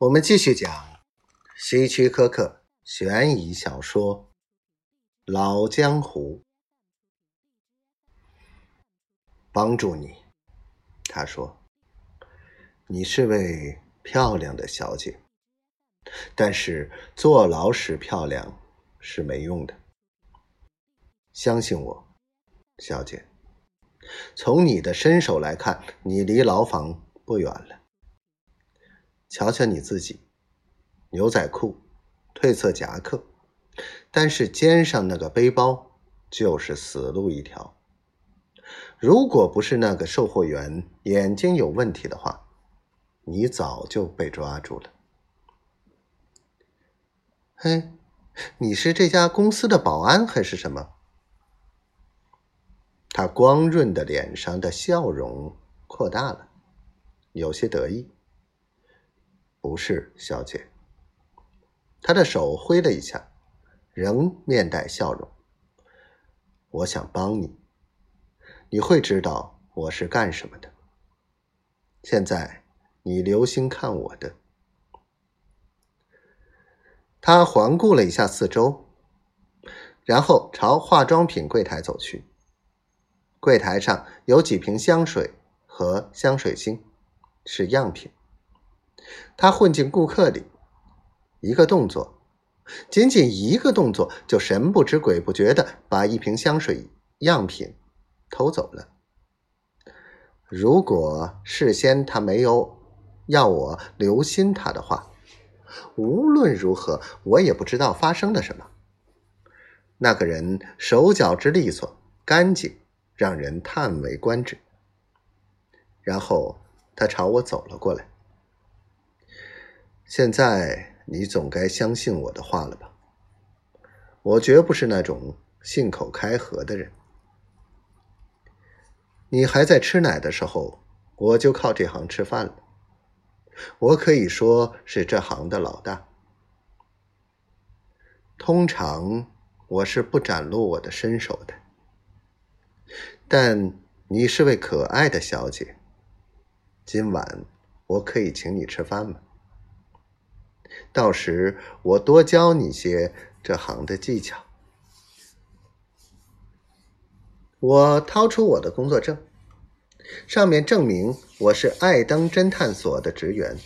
我们继续讲希区柯克悬疑小说《老江湖》。帮助你，他说：“你是位漂亮的小姐，但是坐牢时漂亮是没用的。相信我，小姐。从你的身手来看，你离牢房不远了。”瞧瞧你自己，牛仔裤、褪色夹克，但是肩上那个背包就是死路一条。如果不是那个售货员眼睛有问题的话，你早就被抓住了。嘿，你是这家公司的保安还是什么？他光润的脸上的笑容扩大了，有些得意。是，小姐。他的手挥了一下，仍面带笑容。我想帮你，你会知道我是干什么的。现在，你留心看我的。他环顾了一下四周，然后朝化妆品柜台走去。柜台上有几瓶香水和香水精，是样品。他混进顾客里，一个动作，仅仅一个动作，就神不知鬼不觉的把一瓶香水样品偷走了。如果事先他没有要我留心他的话，无论如何，我也不知道发生了什么。那个人手脚之利索、干净，让人叹为观止。然后他朝我走了过来。现在你总该相信我的话了吧？我绝不是那种信口开河的人。你还在吃奶的时候，我就靠这行吃饭了。我可以说是这行的老大。通常我是不展露我的身手的，但你是位可爱的小姐，今晚我可以请你吃饭吗？到时我多教你些这行的技巧。我掏出我的工作证，上面证明我是爱登侦探所的职员。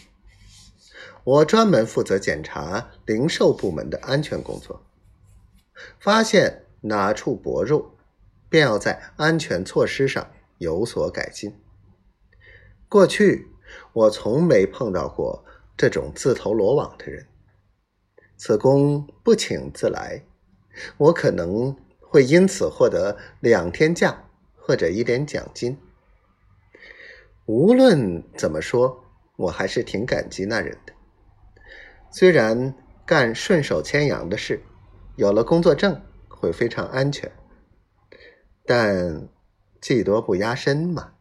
我专门负责检查零售部门的安全工作，发现哪处薄弱，便要在安全措施上有所改进。过去我从没碰到过。这种自投罗网的人，此公不请自来，我可能会因此获得两天假或者一点奖金。无论怎么说，我还是挺感激那人的。虽然干顺手牵羊的事，有了工作证会非常安全，但技多不压身嘛。